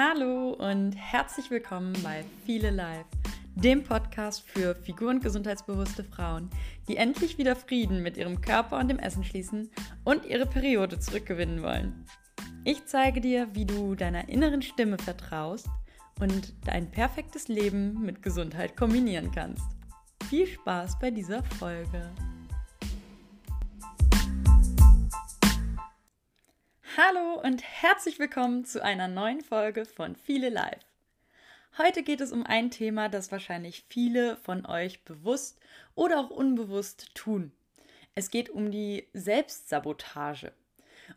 Hallo und herzlich willkommen bei Viele Live, dem Podcast für figur- und gesundheitsbewusste Frauen, die endlich wieder Frieden mit ihrem Körper und dem Essen schließen und ihre Periode zurückgewinnen wollen. Ich zeige dir, wie du deiner inneren Stimme vertraust und dein perfektes Leben mit Gesundheit kombinieren kannst. Viel Spaß bei dieser Folge. Hallo und herzlich willkommen zu einer neuen Folge von Viele Live. Heute geht es um ein Thema, das wahrscheinlich viele von euch bewusst oder auch unbewusst tun. Es geht um die Selbstsabotage.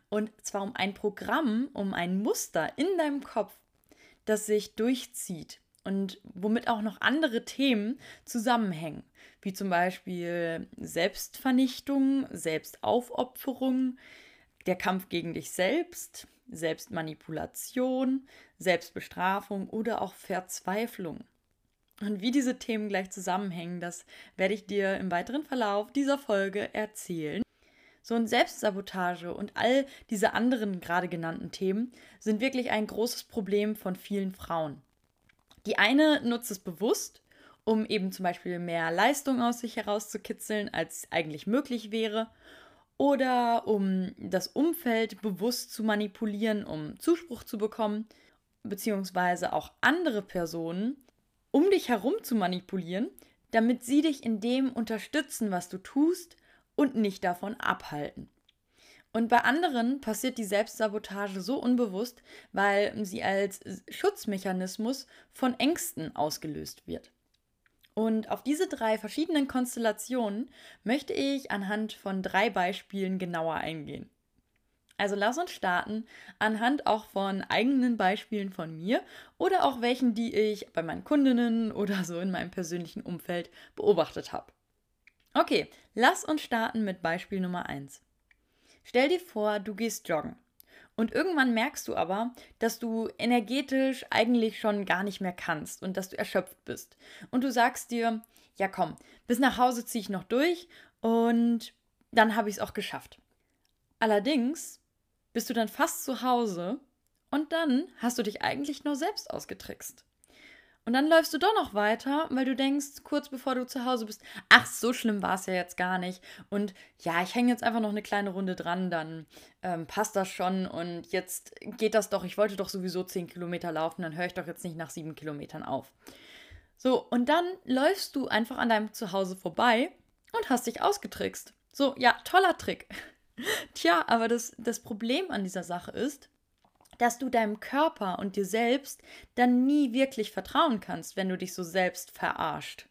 Und zwar um ein Programm, um ein Muster in deinem Kopf, das sich durchzieht und womit auch noch andere Themen zusammenhängen, wie zum Beispiel Selbstvernichtung, Selbstaufopferung, der Kampf gegen dich selbst, Selbstmanipulation, Selbstbestrafung oder auch Verzweiflung. Und wie diese Themen gleich zusammenhängen, das werde ich dir im weiteren Verlauf dieser Folge erzählen. So ein Selbstsabotage und all diese anderen gerade genannten Themen sind wirklich ein großes Problem von vielen Frauen. Die eine nutzt es bewusst, um eben zum Beispiel mehr Leistung aus sich herauszukitzeln, als eigentlich möglich wäre, oder um das Umfeld bewusst zu manipulieren, um Zuspruch zu bekommen, beziehungsweise auch andere Personen um dich herum zu manipulieren, damit sie dich in dem unterstützen, was du tust und nicht davon abhalten. Und bei anderen passiert die Selbstsabotage so unbewusst, weil sie als Schutzmechanismus von Ängsten ausgelöst wird. Und auf diese drei verschiedenen Konstellationen möchte ich anhand von drei Beispielen genauer eingehen. Also lass uns starten anhand auch von eigenen Beispielen von mir oder auch welchen, die ich bei meinen Kundinnen oder so in meinem persönlichen Umfeld beobachtet habe. Okay, lass uns starten mit Beispiel Nummer 1. Stell dir vor, du gehst joggen. Und irgendwann merkst du aber, dass du energetisch eigentlich schon gar nicht mehr kannst und dass du erschöpft bist. Und du sagst dir, ja komm, bis nach Hause ziehe ich noch durch und dann habe ich es auch geschafft. Allerdings bist du dann fast zu Hause und dann hast du dich eigentlich nur selbst ausgetrickst. Und dann läufst du doch noch weiter, weil du denkst, kurz bevor du zu Hause bist, ach, so schlimm war es ja jetzt gar nicht. Und ja, ich hänge jetzt einfach noch eine kleine Runde dran, dann ähm, passt das schon. Und jetzt geht das doch. Ich wollte doch sowieso 10 Kilometer laufen, dann höre ich doch jetzt nicht nach 7 Kilometern auf. So, und dann läufst du einfach an deinem Zuhause vorbei und hast dich ausgetrickst. So, ja, toller Trick. Tja, aber das, das Problem an dieser Sache ist, dass du deinem Körper und dir selbst dann nie wirklich vertrauen kannst, wenn du dich so selbst verarscht.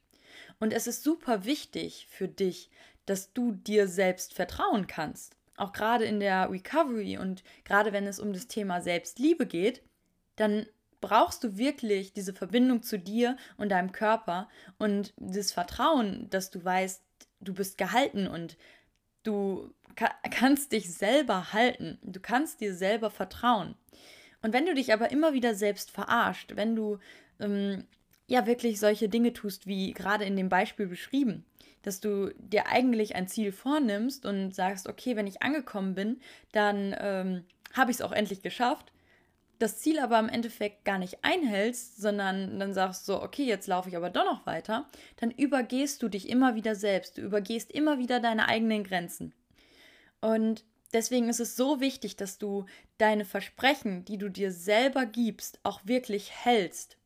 Und es ist super wichtig für dich, dass du dir selbst vertrauen kannst. Auch gerade in der Recovery und gerade wenn es um das Thema Selbstliebe geht, dann brauchst du wirklich diese Verbindung zu dir und deinem Körper und das Vertrauen, dass du weißt, du bist gehalten und du kannst dich selber halten. Du kannst dir selber vertrauen. Und wenn du dich aber immer wieder selbst verarscht, wenn du ähm, ja wirklich solche Dinge tust, wie gerade in dem Beispiel beschrieben, dass du dir eigentlich ein Ziel vornimmst und sagst, okay, wenn ich angekommen bin, dann ähm, habe ich es auch endlich geschafft, das Ziel aber im Endeffekt gar nicht einhältst, sondern dann sagst so, okay, jetzt laufe ich aber doch noch weiter, dann übergehst du dich immer wieder selbst, du übergehst immer wieder deine eigenen Grenzen. Und deswegen ist es so wichtig, dass du deine Versprechen, die du dir selber gibst, auch wirklich hältst.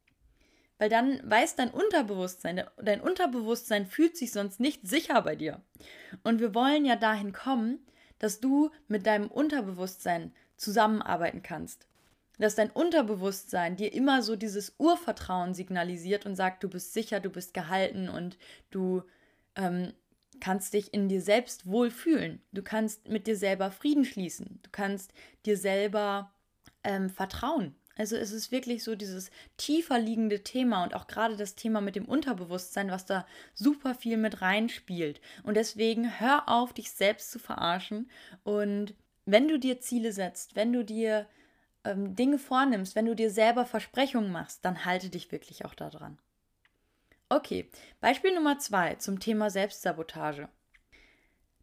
Weil dann weiß dein Unterbewusstsein, dein Unterbewusstsein fühlt sich sonst nicht sicher bei dir. Und wir wollen ja dahin kommen, dass du mit deinem Unterbewusstsein zusammenarbeiten kannst. Dass dein Unterbewusstsein dir immer so dieses Urvertrauen signalisiert und sagt, du bist sicher, du bist gehalten und du ähm, kannst dich in dir selbst wohlfühlen. Du kannst mit dir selber Frieden schließen. Du kannst dir selber ähm, vertrauen. Also es ist wirklich so dieses tiefer liegende Thema und auch gerade das Thema mit dem Unterbewusstsein, was da super viel mit reinspielt. Und deswegen hör auf, dich selbst zu verarschen. Und wenn du dir Ziele setzt, wenn du dir ähm, Dinge vornimmst, wenn du dir selber Versprechungen machst, dann halte dich wirklich auch daran. Okay, Beispiel Nummer zwei zum Thema Selbstsabotage.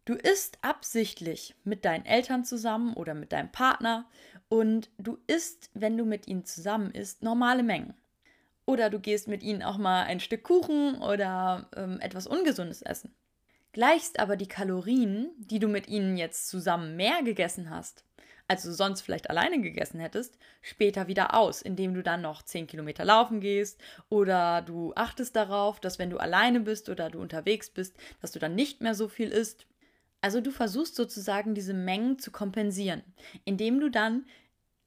Du isst absichtlich mit deinen Eltern zusammen oder mit deinem Partner und du isst, wenn du mit ihnen zusammen isst, normale Mengen. Oder du gehst mit ihnen auch mal ein Stück Kuchen oder ähm, etwas Ungesundes essen. Gleichst aber die Kalorien, die du mit ihnen jetzt zusammen mehr gegessen hast, als du sonst vielleicht alleine gegessen hättest, später wieder aus, indem du dann noch 10 Kilometer laufen gehst oder du achtest darauf, dass wenn du alleine bist oder du unterwegs bist, dass du dann nicht mehr so viel isst. Also du versuchst sozusagen diese Mengen zu kompensieren, indem du dann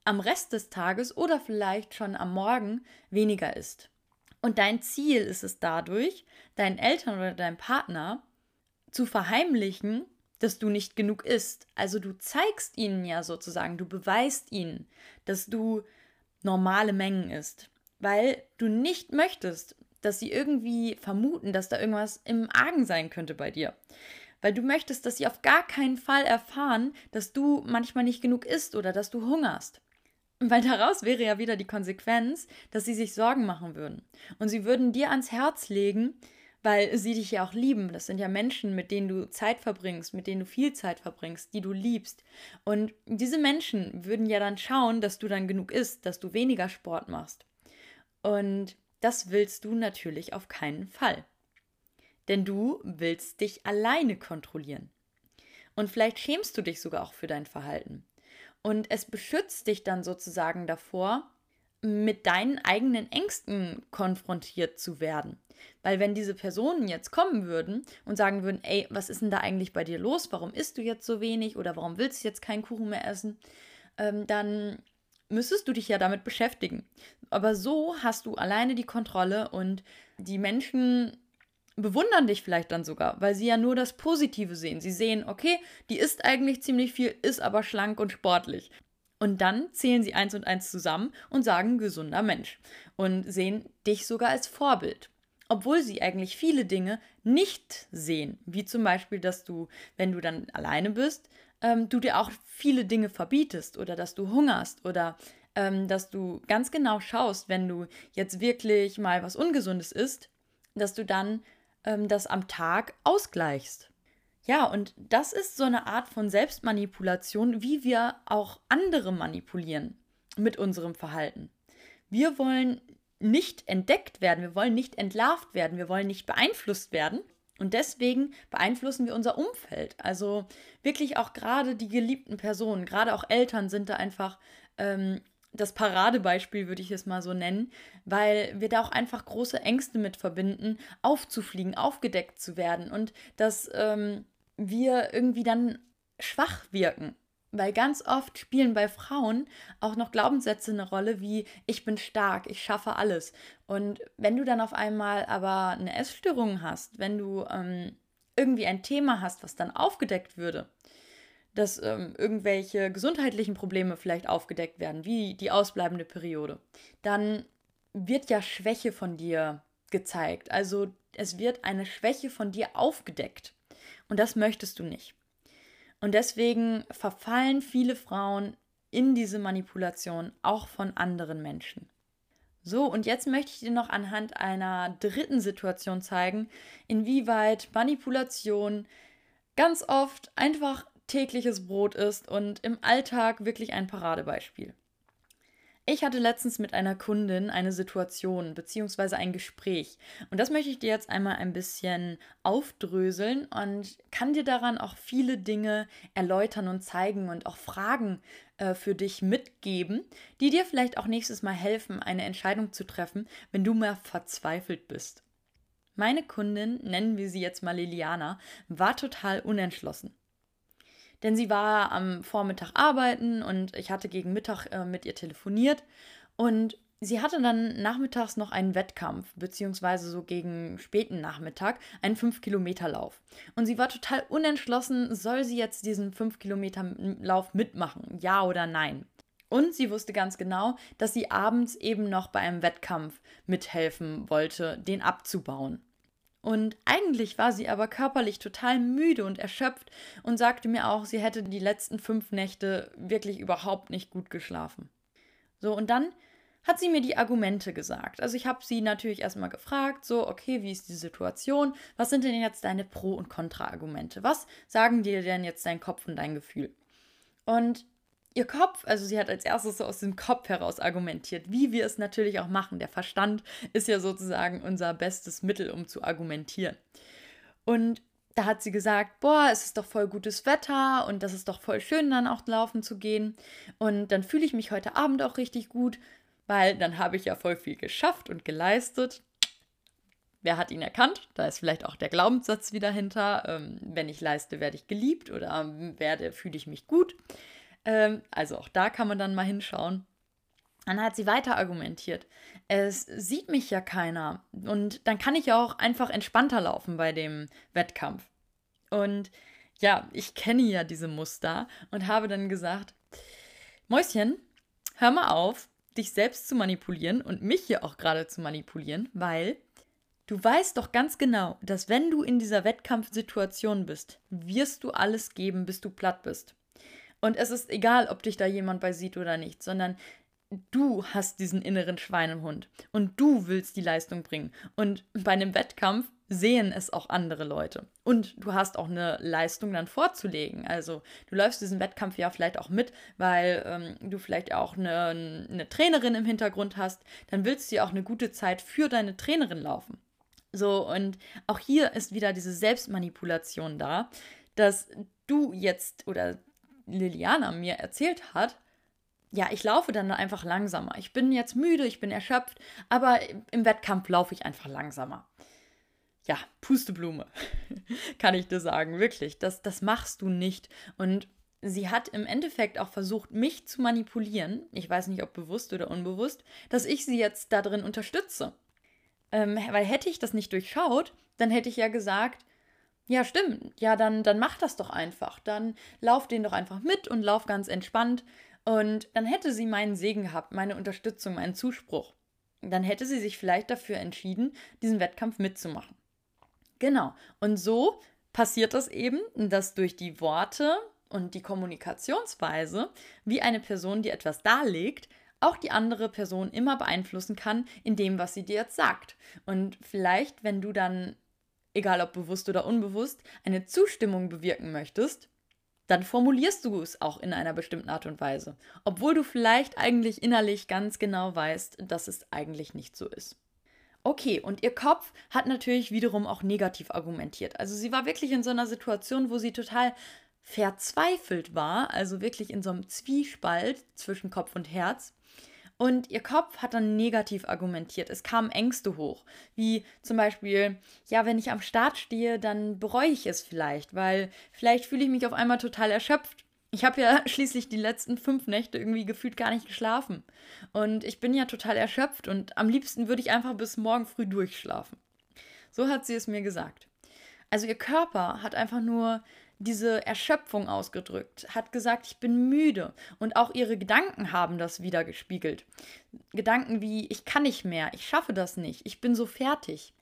am Rest des Tages oder vielleicht schon am Morgen weniger isst. Und dein Ziel ist es dadurch, deinen Eltern oder deinem Partner zu verheimlichen, dass du nicht genug isst. Also du zeigst ihnen ja sozusagen, du beweist ihnen, dass du normale Mengen isst, weil du nicht möchtest, dass sie irgendwie vermuten, dass da irgendwas im Argen sein könnte bei dir. Weil du möchtest, dass sie auf gar keinen Fall erfahren, dass du manchmal nicht genug isst oder dass du hungerst. Weil daraus wäre ja wieder die Konsequenz, dass sie sich Sorgen machen würden. Und sie würden dir ans Herz legen, weil sie dich ja auch lieben. Das sind ja Menschen, mit denen du Zeit verbringst, mit denen du viel Zeit verbringst, die du liebst. Und diese Menschen würden ja dann schauen, dass du dann genug isst, dass du weniger Sport machst. Und das willst du natürlich auf keinen Fall. Denn du willst dich alleine kontrollieren. Und vielleicht schämst du dich sogar auch für dein Verhalten. Und es beschützt dich dann sozusagen davor, mit deinen eigenen Ängsten konfrontiert zu werden. Weil wenn diese Personen jetzt kommen würden und sagen würden, ey, was ist denn da eigentlich bei dir los? Warum isst du jetzt so wenig oder warum willst du jetzt keinen Kuchen mehr essen? Ähm, dann müsstest du dich ja damit beschäftigen. Aber so hast du alleine die Kontrolle und die Menschen bewundern dich vielleicht dann sogar, weil sie ja nur das Positive sehen. Sie sehen, okay, die isst eigentlich ziemlich viel, ist aber schlank und sportlich. Und dann zählen sie eins und eins zusammen und sagen gesunder Mensch und sehen dich sogar als Vorbild. Obwohl sie eigentlich viele Dinge nicht sehen, wie zum Beispiel, dass du, wenn du dann alleine bist, ähm, du dir auch viele Dinge verbietest oder dass du hungerst oder ähm, dass du ganz genau schaust, wenn du jetzt wirklich mal was Ungesundes isst, dass du dann ähm, das am Tag ausgleichst. Ja, und das ist so eine Art von Selbstmanipulation, wie wir auch andere manipulieren mit unserem Verhalten. Wir wollen nicht entdeckt werden, wir wollen nicht entlarvt werden, wir wollen nicht beeinflusst werden. Und deswegen beeinflussen wir unser Umfeld. Also wirklich auch gerade die geliebten Personen, gerade auch Eltern sind da einfach ähm, das Paradebeispiel, würde ich es mal so nennen, weil wir da auch einfach große Ängste mit verbinden, aufzufliegen, aufgedeckt zu werden und dass ähm, wir irgendwie dann schwach wirken. Weil ganz oft spielen bei Frauen auch noch Glaubenssätze eine Rolle wie ich bin stark, ich schaffe alles. Und wenn du dann auf einmal aber eine Essstörung hast, wenn du ähm, irgendwie ein Thema hast, was dann aufgedeckt würde, dass ähm, irgendwelche gesundheitlichen Probleme vielleicht aufgedeckt werden, wie die ausbleibende Periode, dann wird ja Schwäche von dir gezeigt. Also es wird eine Schwäche von dir aufgedeckt. Und das möchtest du nicht. Und deswegen verfallen viele Frauen in diese Manipulation auch von anderen Menschen. So, und jetzt möchte ich dir noch anhand einer dritten Situation zeigen, inwieweit Manipulation ganz oft einfach tägliches Brot ist und im Alltag wirklich ein Paradebeispiel. Ich hatte letztens mit einer Kundin eine Situation bzw. ein Gespräch und das möchte ich dir jetzt einmal ein bisschen aufdröseln und kann dir daran auch viele Dinge erläutern und zeigen und auch Fragen äh, für dich mitgeben, die dir vielleicht auch nächstes Mal helfen, eine Entscheidung zu treffen, wenn du mehr verzweifelt bist. Meine Kundin, nennen wir sie jetzt mal Liliana, war total unentschlossen denn sie war am Vormittag arbeiten und ich hatte gegen Mittag äh, mit ihr telefoniert und sie hatte dann nachmittags noch einen Wettkampf, beziehungsweise so gegen späten Nachmittag einen 5-Kilometer-Lauf. Und sie war total unentschlossen, soll sie jetzt diesen 5-Kilometer-Lauf mitmachen, ja oder nein. Und sie wusste ganz genau, dass sie abends eben noch bei einem Wettkampf mithelfen wollte, den abzubauen. Und eigentlich war sie aber körperlich total müde und erschöpft und sagte mir auch, sie hätte die letzten fünf Nächte wirklich überhaupt nicht gut geschlafen. So, und dann hat sie mir die Argumente gesagt. Also ich habe sie natürlich erstmal gefragt, so, okay, wie ist die Situation? Was sind denn jetzt deine Pro- und Kontra-Argumente? Was sagen dir denn jetzt dein Kopf und dein Gefühl? Und ihr Kopf, also sie hat als erstes so aus dem Kopf heraus argumentiert, wie wir es natürlich auch machen. Der Verstand ist ja sozusagen unser bestes Mittel, um zu argumentieren. Und da hat sie gesagt, boah, es ist doch voll gutes Wetter und das ist doch voll schön, dann auch laufen zu gehen. Und dann fühle ich mich heute Abend auch richtig gut, weil dann habe ich ja voll viel geschafft und geleistet. Wer hat ihn erkannt? Da ist vielleicht auch der Glaubenssatz wieder hinter. Ähm, wenn ich leiste, werde ich geliebt oder werde, fühle ich mich gut. Ähm, also auch da kann man dann mal hinschauen. Dann hat sie weiter argumentiert. Es sieht mich ja keiner. Und dann kann ich ja auch einfach entspannter laufen bei dem Wettkampf. Und ja, ich kenne ja diese Muster und habe dann gesagt, Mäuschen, hör mal auf, dich selbst zu manipulieren und mich hier auch gerade zu manipulieren, weil du weißt doch ganz genau, dass wenn du in dieser Wettkampfsituation bist, wirst du alles geben, bis du platt bist. Und es ist egal, ob dich da jemand bei sieht oder nicht, sondern du hast diesen inneren Schweinehund und du willst die Leistung bringen. Und bei einem Wettkampf sehen es auch andere Leute. Und du hast auch eine Leistung dann vorzulegen. Also du läufst diesen Wettkampf ja vielleicht auch mit, weil ähm, du vielleicht auch eine, eine Trainerin im Hintergrund hast. Dann willst du ja auch eine gute Zeit für deine Trainerin laufen. So, und auch hier ist wieder diese Selbstmanipulation da, dass du jetzt oder Liliana mir erzählt hat, ja, ich laufe dann einfach langsamer. Ich bin jetzt müde, ich bin erschöpft, aber im Wettkampf laufe ich einfach langsamer. Ja, Pusteblume, kann ich dir sagen, wirklich. Das, das machst du nicht. Und sie hat im Endeffekt auch versucht, mich zu manipulieren, ich weiß nicht, ob bewusst oder unbewusst, dass ich sie jetzt darin unterstütze. Ähm, weil hätte ich das nicht durchschaut, dann hätte ich ja gesagt, ja, stimmt, ja, dann, dann mach das doch einfach. Dann lauf den doch einfach mit und lauf ganz entspannt. Und dann hätte sie meinen Segen gehabt, meine Unterstützung, meinen Zuspruch. Dann hätte sie sich vielleicht dafür entschieden, diesen Wettkampf mitzumachen. Genau. Und so passiert das eben, dass durch die Worte und die Kommunikationsweise, wie eine Person, die etwas darlegt, auch die andere Person immer beeinflussen kann in dem, was sie dir jetzt sagt. Und vielleicht, wenn du dann, egal ob bewusst oder unbewusst, eine Zustimmung bewirken möchtest, dann formulierst du es auch in einer bestimmten Art und Weise, obwohl du vielleicht eigentlich innerlich ganz genau weißt, dass es eigentlich nicht so ist. Okay, und ihr Kopf hat natürlich wiederum auch negativ argumentiert. Also sie war wirklich in so einer Situation, wo sie total verzweifelt war, also wirklich in so einem Zwiespalt zwischen Kopf und Herz. Und ihr Kopf hat dann negativ argumentiert. Es kamen Ängste hoch, wie zum Beispiel, ja, wenn ich am Start stehe, dann bereue ich es vielleicht, weil vielleicht fühle ich mich auf einmal total erschöpft. Ich habe ja schließlich die letzten fünf Nächte irgendwie gefühlt gar nicht geschlafen. Und ich bin ja total erschöpft und am liebsten würde ich einfach bis morgen früh durchschlafen. So hat sie es mir gesagt. Also ihr Körper hat einfach nur diese Erschöpfung ausgedrückt, hat gesagt, ich bin müde. Und auch ihre Gedanken haben das wieder gespiegelt. Gedanken wie, ich kann nicht mehr, ich schaffe das nicht, ich bin so fertig.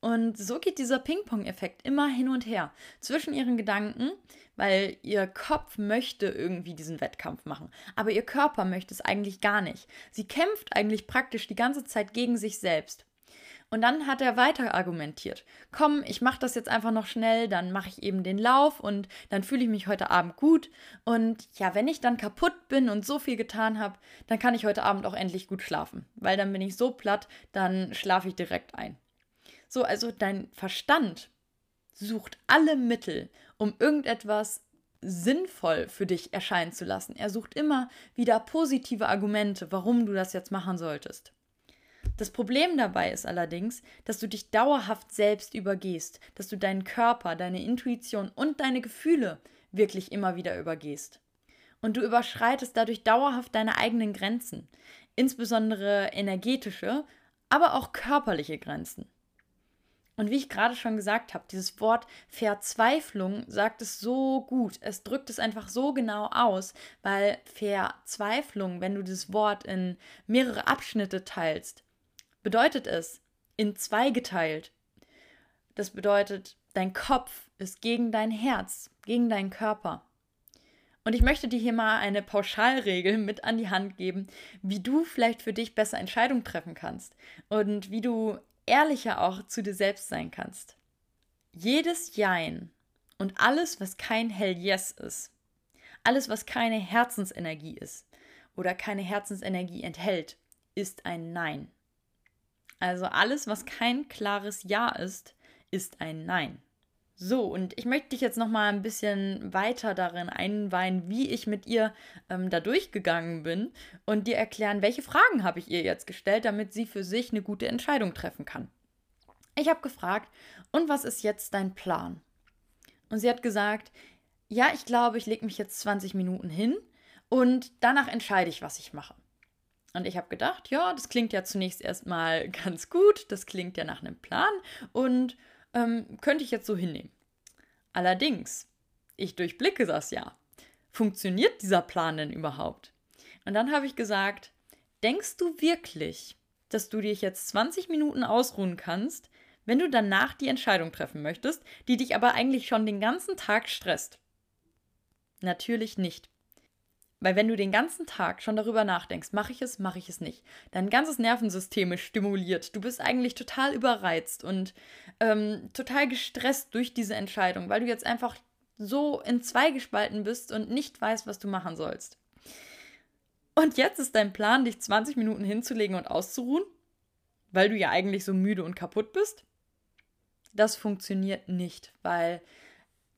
Und so geht dieser Ping-Pong-Effekt immer hin und her zwischen ihren Gedanken, weil ihr Kopf möchte irgendwie diesen Wettkampf machen, aber ihr Körper möchte es eigentlich gar nicht. Sie kämpft eigentlich praktisch die ganze Zeit gegen sich selbst. Und dann hat er weiter argumentiert. Komm, ich mache das jetzt einfach noch schnell, dann mache ich eben den Lauf und dann fühle ich mich heute Abend gut. Und ja, wenn ich dann kaputt bin und so viel getan habe, dann kann ich heute Abend auch endlich gut schlafen. Weil dann bin ich so platt, dann schlafe ich direkt ein. So, also dein Verstand sucht alle Mittel, um irgendetwas sinnvoll für dich erscheinen zu lassen. Er sucht immer wieder positive Argumente, warum du das jetzt machen solltest. Das Problem dabei ist allerdings, dass du dich dauerhaft selbst übergehst, dass du deinen Körper, deine Intuition und deine Gefühle wirklich immer wieder übergehst. Und du überschreitest dadurch dauerhaft deine eigenen Grenzen, insbesondere energetische, aber auch körperliche Grenzen. Und wie ich gerade schon gesagt habe, dieses Wort Verzweiflung sagt es so gut. Es drückt es einfach so genau aus, weil Verzweiflung, wenn du dieses Wort in mehrere Abschnitte teilst, bedeutet es in zwei geteilt. Das bedeutet, dein Kopf ist gegen dein Herz, gegen deinen Körper. Und ich möchte dir hier mal eine Pauschalregel mit an die Hand geben, wie du vielleicht für dich besser Entscheidungen treffen kannst und wie du ehrlicher auch zu dir selbst sein kannst. Jedes Jein und alles, was kein Hell Yes ist, alles, was keine Herzensenergie ist oder keine Herzensenergie enthält, ist ein Nein. Also alles, was kein klares Ja ist, ist ein Nein. So, und ich möchte dich jetzt noch mal ein bisschen weiter darin einweihen, wie ich mit ihr ähm, da durchgegangen bin und dir erklären, welche Fragen habe ich ihr jetzt gestellt, damit sie für sich eine gute Entscheidung treffen kann. Ich habe gefragt, und was ist jetzt dein Plan? Und sie hat gesagt, ja, ich glaube, ich lege mich jetzt 20 Minuten hin und danach entscheide ich, was ich mache. Und ich habe gedacht, ja, das klingt ja zunächst erstmal ganz gut, das klingt ja nach einem Plan und ähm, könnte ich jetzt so hinnehmen. Allerdings, ich durchblicke das ja. Funktioniert dieser Plan denn überhaupt? Und dann habe ich gesagt, denkst du wirklich, dass du dich jetzt 20 Minuten ausruhen kannst, wenn du danach die Entscheidung treffen möchtest, die dich aber eigentlich schon den ganzen Tag stresst? Natürlich nicht. Weil wenn du den ganzen Tag schon darüber nachdenkst, mache ich es, mache ich es nicht, dein ganzes Nervensystem ist stimuliert. Du bist eigentlich total überreizt und ähm, total gestresst durch diese Entscheidung, weil du jetzt einfach so in zwei gespalten bist und nicht weißt, was du machen sollst. Und jetzt ist dein Plan, dich 20 Minuten hinzulegen und auszuruhen, weil du ja eigentlich so müde und kaputt bist. Das funktioniert nicht, weil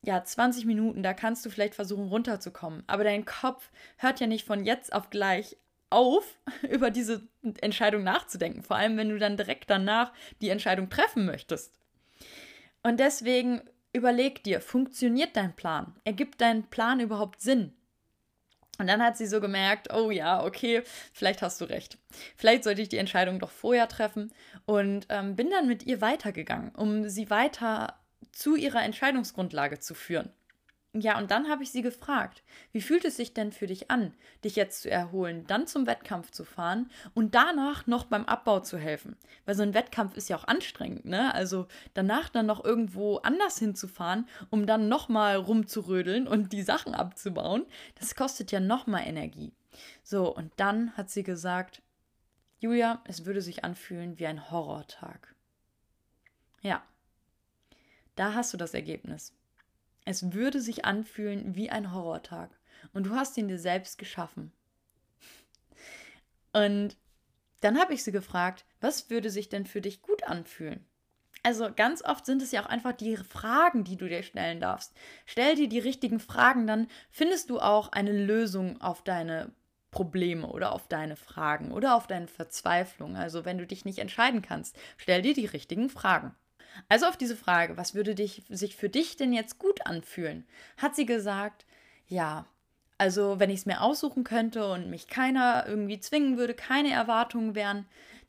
ja, 20 Minuten, da kannst du vielleicht versuchen runterzukommen. Aber dein Kopf hört ja nicht von jetzt auf gleich auf, über diese Entscheidung nachzudenken. Vor allem, wenn du dann direkt danach die Entscheidung treffen möchtest. Und deswegen überleg dir, funktioniert dein Plan? Ergibt dein Plan überhaupt Sinn? Und dann hat sie so gemerkt, oh ja, okay, vielleicht hast du recht. Vielleicht sollte ich die Entscheidung doch vorher treffen und ähm, bin dann mit ihr weitergegangen, um sie weiter zu ihrer Entscheidungsgrundlage zu führen. Ja, und dann habe ich sie gefragt, wie fühlt es sich denn für dich an, dich jetzt zu erholen, dann zum Wettkampf zu fahren und danach noch beim Abbau zu helfen? Weil so ein Wettkampf ist ja auch anstrengend, ne? Also danach dann noch irgendwo anders hinzufahren, um dann nochmal rumzurödeln und die Sachen abzubauen, das kostet ja nochmal Energie. So, und dann hat sie gesagt, Julia, es würde sich anfühlen wie ein Horrortag. Ja, da hast du das Ergebnis. Es würde sich anfühlen wie ein Horrortag. Und du hast ihn dir selbst geschaffen. Und dann habe ich sie gefragt, was würde sich denn für dich gut anfühlen? Also ganz oft sind es ja auch einfach die Fragen, die du dir stellen darfst. Stell dir die richtigen Fragen, dann findest du auch eine Lösung auf deine Probleme oder auf deine Fragen oder auf deine Verzweiflung. Also wenn du dich nicht entscheiden kannst, stell dir die richtigen Fragen. Also auf diese Frage, was würde dich, sich für dich denn jetzt gut anfühlen, hat sie gesagt, ja, also wenn ich es mir aussuchen könnte und mich keiner irgendwie zwingen würde, keine Erwartungen wären,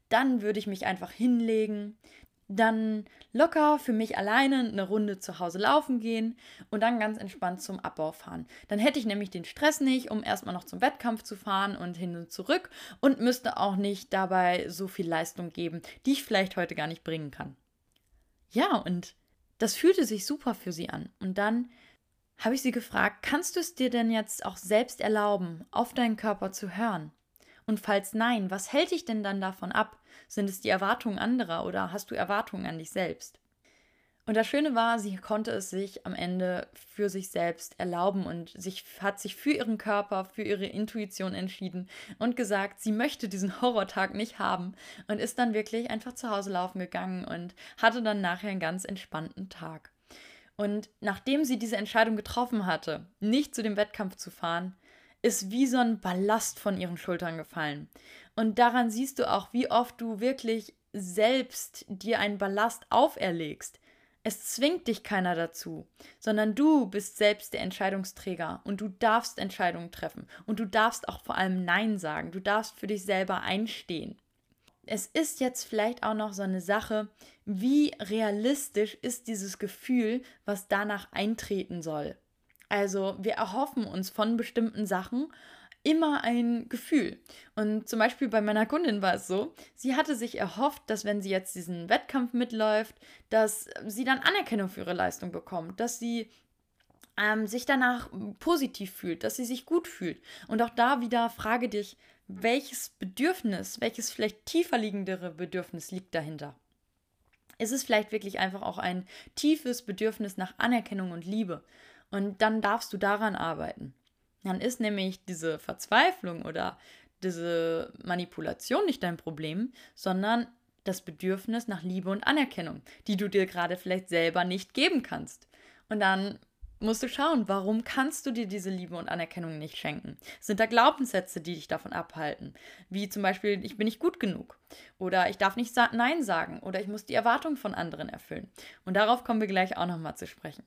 dann würde ich mich einfach hinlegen, dann locker für mich alleine eine Runde zu Hause laufen gehen und dann ganz entspannt zum Abbau fahren. Dann hätte ich nämlich den Stress nicht, um erstmal noch zum Wettkampf zu fahren und hin und zurück und müsste auch nicht dabei so viel Leistung geben, die ich vielleicht heute gar nicht bringen kann. Ja, und das fühlte sich super für sie an. Und dann habe ich sie gefragt, kannst du es dir denn jetzt auch selbst erlauben, auf deinen Körper zu hören? Und falls nein, was hält dich denn dann davon ab? Sind es die Erwartungen anderer oder hast du Erwartungen an dich selbst? Und das Schöne war, sie konnte es sich am Ende für sich selbst erlauben und sich, hat sich für ihren Körper, für ihre Intuition entschieden und gesagt, sie möchte diesen Horrortag nicht haben und ist dann wirklich einfach zu Hause laufen gegangen und hatte dann nachher einen ganz entspannten Tag. Und nachdem sie diese Entscheidung getroffen hatte, nicht zu dem Wettkampf zu fahren, ist wie so ein Ballast von ihren Schultern gefallen. Und daran siehst du auch, wie oft du wirklich selbst dir einen Ballast auferlegst es zwingt dich keiner dazu, sondern du bist selbst der Entscheidungsträger und du darfst Entscheidungen treffen und du darfst auch vor allem Nein sagen. Du darfst für dich selber einstehen. Es ist jetzt vielleicht auch noch so eine Sache, wie realistisch ist dieses Gefühl, was danach eintreten soll. Also wir erhoffen uns von bestimmten Sachen immer ein Gefühl. Und zum Beispiel bei meiner Kundin war es so, sie hatte sich erhofft, dass wenn sie jetzt diesen Wettkampf mitläuft, dass sie dann Anerkennung für ihre Leistung bekommt, dass sie ähm, sich danach positiv fühlt, dass sie sich gut fühlt. Und auch da wieder frage dich, welches Bedürfnis, welches vielleicht tiefer liegendere Bedürfnis liegt dahinter? Ist es vielleicht wirklich einfach auch ein tiefes Bedürfnis nach Anerkennung und Liebe? Und dann darfst du daran arbeiten. Dann ist nämlich diese Verzweiflung oder diese Manipulation nicht dein Problem, sondern das Bedürfnis nach Liebe und Anerkennung, die du dir gerade vielleicht selber nicht geben kannst. Und dann musst du schauen, warum kannst du dir diese Liebe und Anerkennung nicht schenken? Sind da Glaubenssätze, die dich davon abhalten? Wie zum Beispiel, ich bin nicht gut genug oder ich darf nicht sa Nein sagen oder ich muss die Erwartungen von anderen erfüllen. Und darauf kommen wir gleich auch nochmal zu sprechen.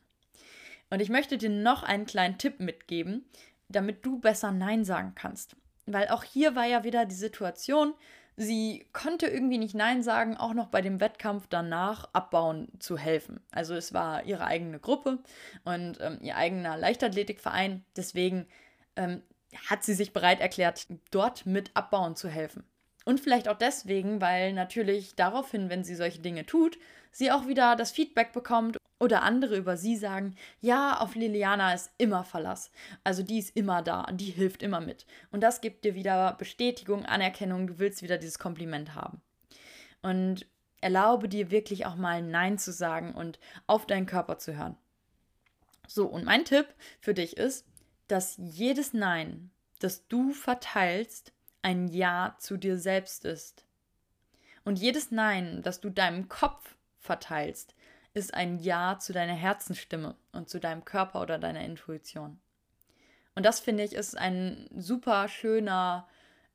Und ich möchte dir noch einen kleinen Tipp mitgeben, damit du besser Nein sagen kannst. Weil auch hier war ja wieder die Situation, sie konnte irgendwie nicht Nein sagen, auch noch bei dem Wettkampf danach abbauen zu helfen. Also es war ihre eigene Gruppe und ähm, ihr eigener Leichtathletikverein. Deswegen ähm, hat sie sich bereit erklärt, dort mit abbauen zu helfen. Und vielleicht auch deswegen, weil natürlich daraufhin, wenn sie solche Dinge tut, sie auch wieder das Feedback bekommt oder andere über sie sagen, ja, auf Liliana ist immer Verlass. Also die ist immer da, die hilft immer mit. Und das gibt dir wieder Bestätigung, Anerkennung, du willst wieder dieses Kompliment haben. Und erlaube dir wirklich auch mal Nein zu sagen und auf deinen Körper zu hören. So, und mein Tipp für dich ist, dass jedes Nein, das du verteilst, ein Ja zu dir selbst ist. Und jedes Nein, das du deinem Kopf verteilst, ist ein Ja zu deiner Herzensstimme und zu deinem Körper oder deiner Intuition. Und das finde ich ist ein super schöner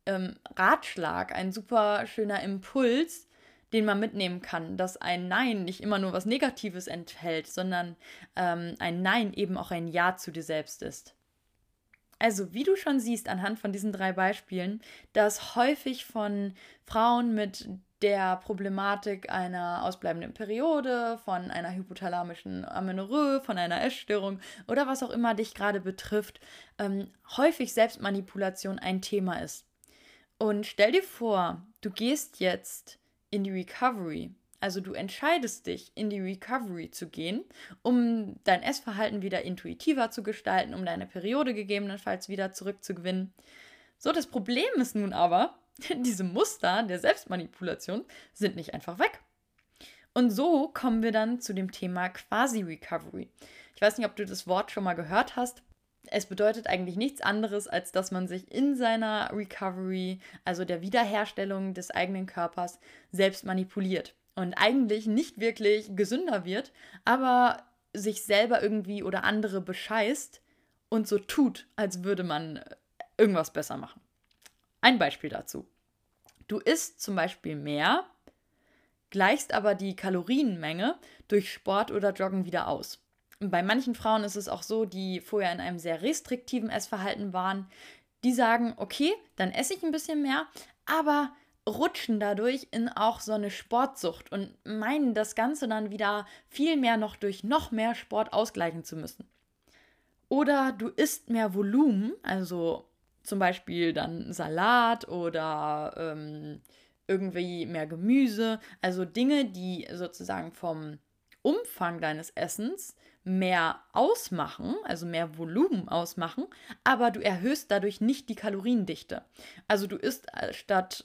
ähm, Ratschlag, ein super schöner Impuls, den man mitnehmen kann, dass ein Nein nicht immer nur was Negatives enthält, sondern ähm, ein Nein eben auch ein Ja zu dir selbst ist. Also, wie du schon siehst anhand von diesen drei Beispielen, dass häufig von Frauen mit der Problematik einer ausbleibenden Periode, von einer hypothalamischen Amenorrhoe, von einer Essstörung oder was auch immer dich gerade betrifft, ähm, häufig Selbstmanipulation ein Thema ist. Und stell dir vor, du gehst jetzt in die Recovery. Also du entscheidest dich, in die Recovery zu gehen, um dein Essverhalten wieder intuitiver zu gestalten, um deine Periode gegebenenfalls wieder zurückzugewinnen. So, das Problem ist nun aber, diese Muster der Selbstmanipulation sind nicht einfach weg. Und so kommen wir dann zu dem Thema Quasi-Recovery. Ich weiß nicht, ob du das Wort schon mal gehört hast. Es bedeutet eigentlich nichts anderes, als dass man sich in seiner Recovery, also der Wiederherstellung des eigenen Körpers, selbst manipuliert. Und eigentlich nicht wirklich gesünder wird, aber sich selber irgendwie oder andere bescheißt und so tut, als würde man irgendwas besser machen. Ein Beispiel dazu. Du isst zum Beispiel mehr, gleichst aber die Kalorienmenge durch Sport oder Joggen wieder aus. bei manchen Frauen ist es auch so, die vorher in einem sehr restriktiven Essverhalten waren, die sagen, okay, dann esse ich ein bisschen mehr, aber rutschen dadurch in auch so eine Sportsucht und meinen das Ganze dann wieder viel mehr noch durch noch mehr Sport ausgleichen zu müssen. Oder du isst mehr Volumen, also zum Beispiel dann Salat oder ähm, irgendwie mehr Gemüse. Also Dinge, die sozusagen vom Umfang deines Essens mehr ausmachen, also mehr Volumen ausmachen, aber du erhöhst dadurch nicht die Kaloriendichte. Also du isst äh, statt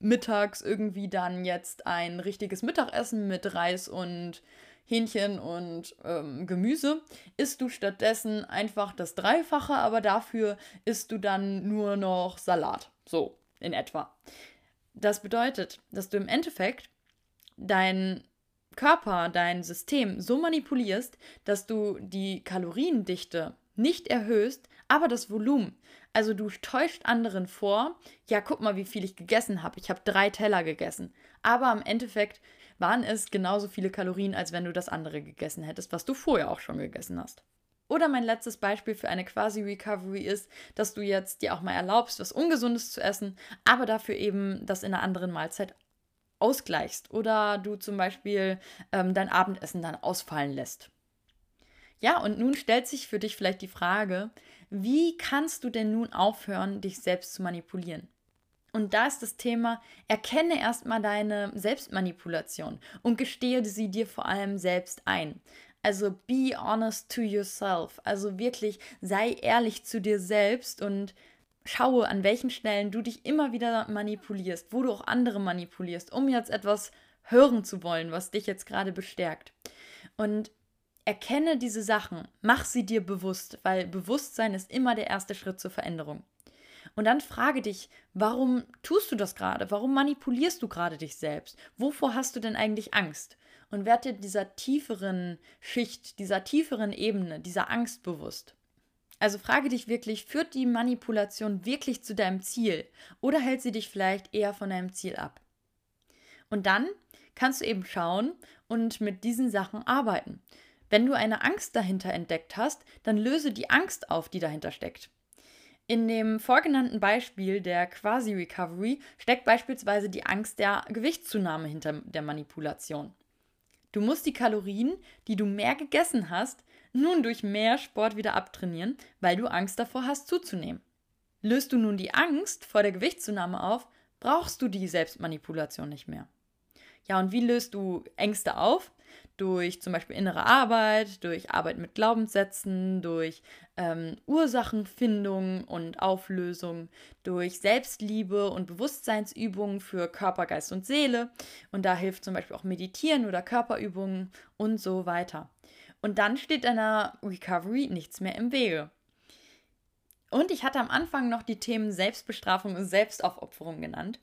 mittags irgendwie dann jetzt ein richtiges Mittagessen mit Reis und Hähnchen und ähm, Gemüse, isst du stattdessen einfach das Dreifache, aber dafür isst du dann nur noch Salat. So, in etwa. Das bedeutet, dass du im Endeffekt dein Körper, dein System so manipulierst, dass du die Kaloriendichte nicht erhöhst, aber das Volumen. Also du täuscht anderen vor, ja, guck mal, wie viel ich gegessen habe. Ich habe drei Teller gegessen. Aber im Endeffekt waren es genauso viele Kalorien, als wenn du das andere gegessen hättest, was du vorher auch schon gegessen hast. Oder mein letztes Beispiel für eine Quasi-Recovery ist, dass du jetzt dir auch mal erlaubst, was Ungesundes zu essen, aber dafür eben das in einer anderen Mahlzeit ausgleichst. Oder du zum Beispiel ähm, dein Abendessen dann ausfallen lässt. Ja, und nun stellt sich für dich vielleicht die Frage, wie kannst du denn nun aufhören, dich selbst zu manipulieren? Und da ist das Thema, erkenne erstmal deine Selbstmanipulation und gestehe sie dir vor allem selbst ein. Also be honest to yourself. Also wirklich sei ehrlich zu dir selbst und schaue, an welchen Stellen du dich immer wieder manipulierst, wo du auch andere manipulierst, um jetzt etwas hören zu wollen, was dich jetzt gerade bestärkt. Und erkenne diese Sachen, mach sie dir bewusst, weil Bewusstsein ist immer der erste Schritt zur Veränderung. Und dann frage dich, warum tust du das gerade? Warum manipulierst du gerade dich selbst? Wovor hast du denn eigentlich Angst? Und werd dir dieser tieferen Schicht, dieser tieferen Ebene, dieser Angst bewusst. Also frage dich wirklich, führt die Manipulation wirklich zu deinem Ziel oder hält sie dich vielleicht eher von deinem Ziel ab? Und dann kannst du eben schauen und mit diesen Sachen arbeiten. Wenn du eine Angst dahinter entdeckt hast, dann löse die Angst auf, die dahinter steckt. In dem vorgenannten Beispiel der Quasi-Recovery steckt beispielsweise die Angst der Gewichtszunahme hinter der Manipulation. Du musst die Kalorien, die du mehr gegessen hast, nun durch mehr Sport wieder abtrainieren, weil du Angst davor hast zuzunehmen. Löst du nun die Angst vor der Gewichtszunahme auf, brauchst du die Selbstmanipulation nicht mehr. Ja, und wie löst du Ängste auf? Durch zum Beispiel innere Arbeit, durch Arbeit mit Glaubenssätzen, durch ähm, Ursachenfindung und Auflösung, durch Selbstliebe und Bewusstseinsübungen für Körper, Geist und Seele. Und da hilft zum Beispiel auch Meditieren oder Körperübungen und so weiter. Und dann steht deiner Recovery nichts mehr im Wege. Und ich hatte am Anfang noch die Themen Selbstbestrafung und Selbstaufopferung genannt.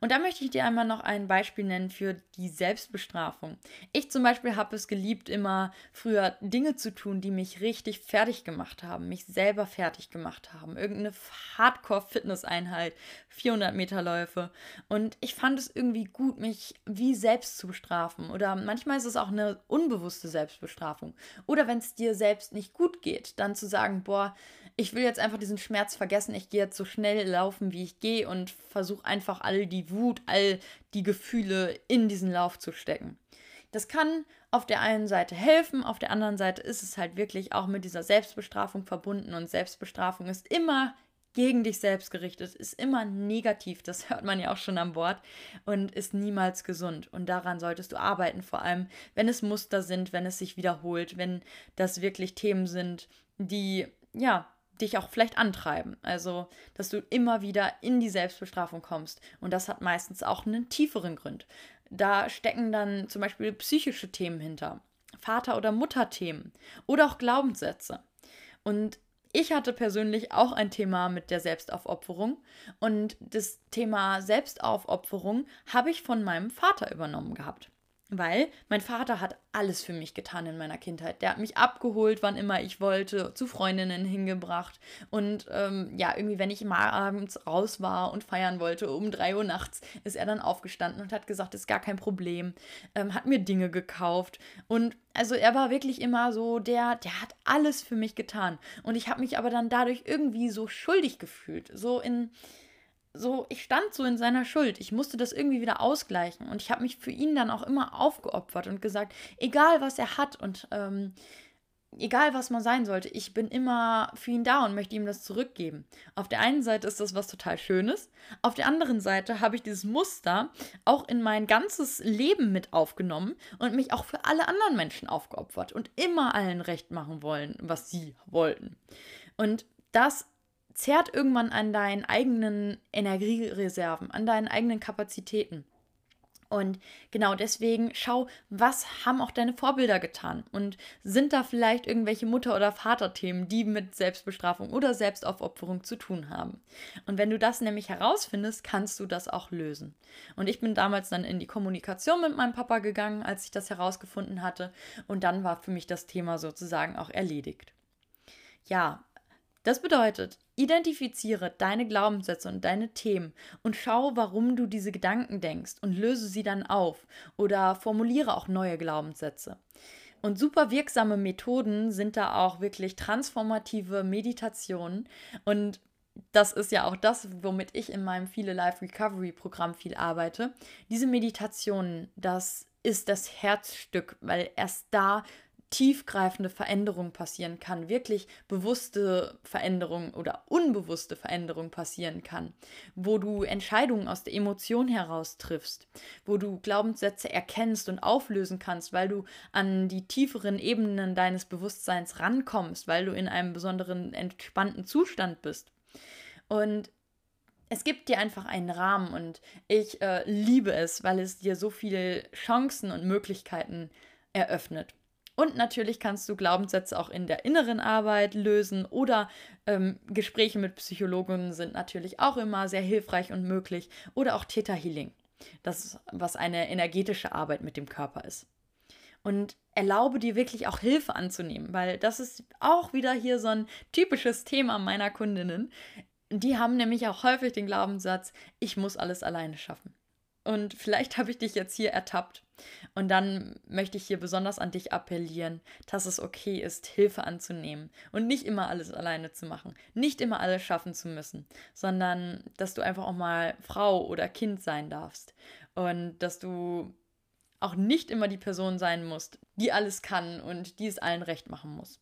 Und da möchte ich dir einmal noch ein Beispiel nennen für die Selbstbestrafung. Ich zum Beispiel habe es geliebt, immer früher Dinge zu tun, die mich richtig fertig gemacht haben, mich selber fertig gemacht haben. Irgendeine Hardcore-Fitness-Einheit, 400 Meter Läufe. Und ich fand es irgendwie gut, mich wie selbst zu bestrafen. Oder manchmal ist es auch eine unbewusste Selbstbestrafung. Oder wenn es dir selbst nicht gut geht, dann zu sagen, boah, ich will jetzt einfach diesen Schmerz vergessen, ich gehe jetzt so schnell laufen, wie ich gehe und versuche einfach all die Wut, all die Gefühle in diesen Lauf zu stecken. Das kann auf der einen Seite helfen, auf der anderen Seite ist es halt wirklich auch mit dieser Selbstbestrafung verbunden und Selbstbestrafung ist immer gegen dich selbst gerichtet, ist immer negativ, das hört man ja auch schon am Wort und ist niemals gesund. Und daran solltest du arbeiten, vor allem wenn es Muster sind, wenn es sich wiederholt, wenn das wirklich Themen sind, die ja dich auch vielleicht antreiben. Also, dass du immer wieder in die Selbstbestrafung kommst. Und das hat meistens auch einen tieferen Grund. Da stecken dann zum Beispiel psychische Themen hinter, Vater- oder Mutterthemen oder auch Glaubenssätze. Und ich hatte persönlich auch ein Thema mit der Selbstaufopferung und das Thema Selbstaufopferung habe ich von meinem Vater übernommen gehabt. Weil mein Vater hat alles für mich getan in meiner Kindheit. Der hat mich abgeholt, wann immer ich wollte, zu Freundinnen hingebracht. Und ähm, ja, irgendwie, wenn ich mal abends raus war und feiern wollte, um drei Uhr nachts, ist er dann aufgestanden und hat gesagt, ist gar kein Problem. Ähm, hat mir Dinge gekauft. Und also er war wirklich immer so, der, der hat alles für mich getan. Und ich habe mich aber dann dadurch irgendwie so schuldig gefühlt. So in so, ich stand so in seiner Schuld. Ich musste das irgendwie wieder ausgleichen. Und ich habe mich für ihn dann auch immer aufgeopfert und gesagt, egal was er hat und ähm, egal was man sein sollte, ich bin immer für ihn da und möchte ihm das zurückgeben. Auf der einen Seite ist das was total Schönes, auf der anderen Seite habe ich dieses Muster auch in mein ganzes Leben mit aufgenommen und mich auch für alle anderen Menschen aufgeopfert und immer allen recht machen wollen, was sie wollten. Und das zerrt irgendwann an deinen eigenen Energiereserven, an deinen eigenen Kapazitäten. Und genau deswegen schau, was haben auch deine Vorbilder getan? Und sind da vielleicht irgendwelche Mutter- oder Vaterthemen, die mit Selbstbestrafung oder Selbstaufopferung zu tun haben? Und wenn du das nämlich herausfindest, kannst du das auch lösen. Und ich bin damals dann in die Kommunikation mit meinem Papa gegangen, als ich das herausgefunden hatte. Und dann war für mich das Thema sozusagen auch erledigt. Ja, das bedeutet, identifiziere deine Glaubenssätze und deine Themen und schau, warum du diese Gedanken denkst und löse sie dann auf oder formuliere auch neue Glaubenssätze. Und super wirksame Methoden sind da auch wirklich transformative Meditationen und das ist ja auch das, womit ich in meinem Viele Life Recovery Programm viel arbeite. Diese Meditationen, das ist das Herzstück, weil erst da tiefgreifende Veränderung passieren kann, wirklich bewusste Veränderung oder unbewusste Veränderung passieren kann, wo du Entscheidungen aus der Emotion heraus triffst, wo du Glaubenssätze erkennst und auflösen kannst, weil du an die tieferen Ebenen deines Bewusstseins rankommst, weil du in einem besonderen entspannten Zustand bist. Und es gibt dir einfach einen Rahmen und ich äh, liebe es, weil es dir so viele Chancen und Möglichkeiten eröffnet. Und natürlich kannst du Glaubenssätze auch in der inneren Arbeit lösen oder ähm, Gespräche mit Psychologen sind natürlich auch immer sehr hilfreich und möglich. Oder auch Theta Healing, das was eine energetische Arbeit mit dem Körper ist. Und erlaube dir wirklich auch Hilfe anzunehmen, weil das ist auch wieder hier so ein typisches Thema meiner Kundinnen. Die haben nämlich auch häufig den Glaubenssatz, ich muss alles alleine schaffen. Und vielleicht habe ich dich jetzt hier ertappt. Und dann möchte ich hier besonders an dich appellieren, dass es okay ist, Hilfe anzunehmen und nicht immer alles alleine zu machen, nicht immer alles schaffen zu müssen, sondern dass du einfach auch mal Frau oder Kind sein darfst und dass du auch nicht immer die Person sein musst, die alles kann und die es allen recht machen muss.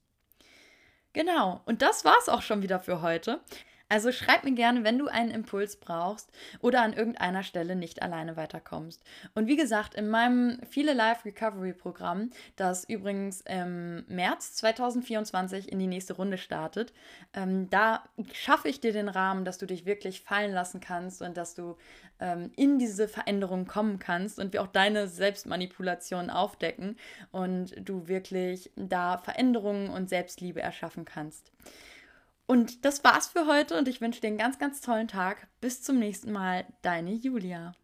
Genau, und das war's auch schon wieder für heute. Also schreib mir gerne, wenn du einen Impuls brauchst oder an irgendeiner Stelle nicht alleine weiterkommst. Und wie gesagt, in meinem Viele Life Recovery Programm, das übrigens im März 2024 in die nächste Runde startet, ähm, da schaffe ich dir den Rahmen, dass du dich wirklich fallen lassen kannst und dass du ähm, in diese Veränderung kommen kannst und wir auch deine Selbstmanipulation aufdecken und du wirklich da Veränderungen und Selbstliebe erschaffen kannst. Und das war's für heute und ich wünsche dir einen ganz, ganz tollen Tag. Bis zum nächsten Mal, deine Julia.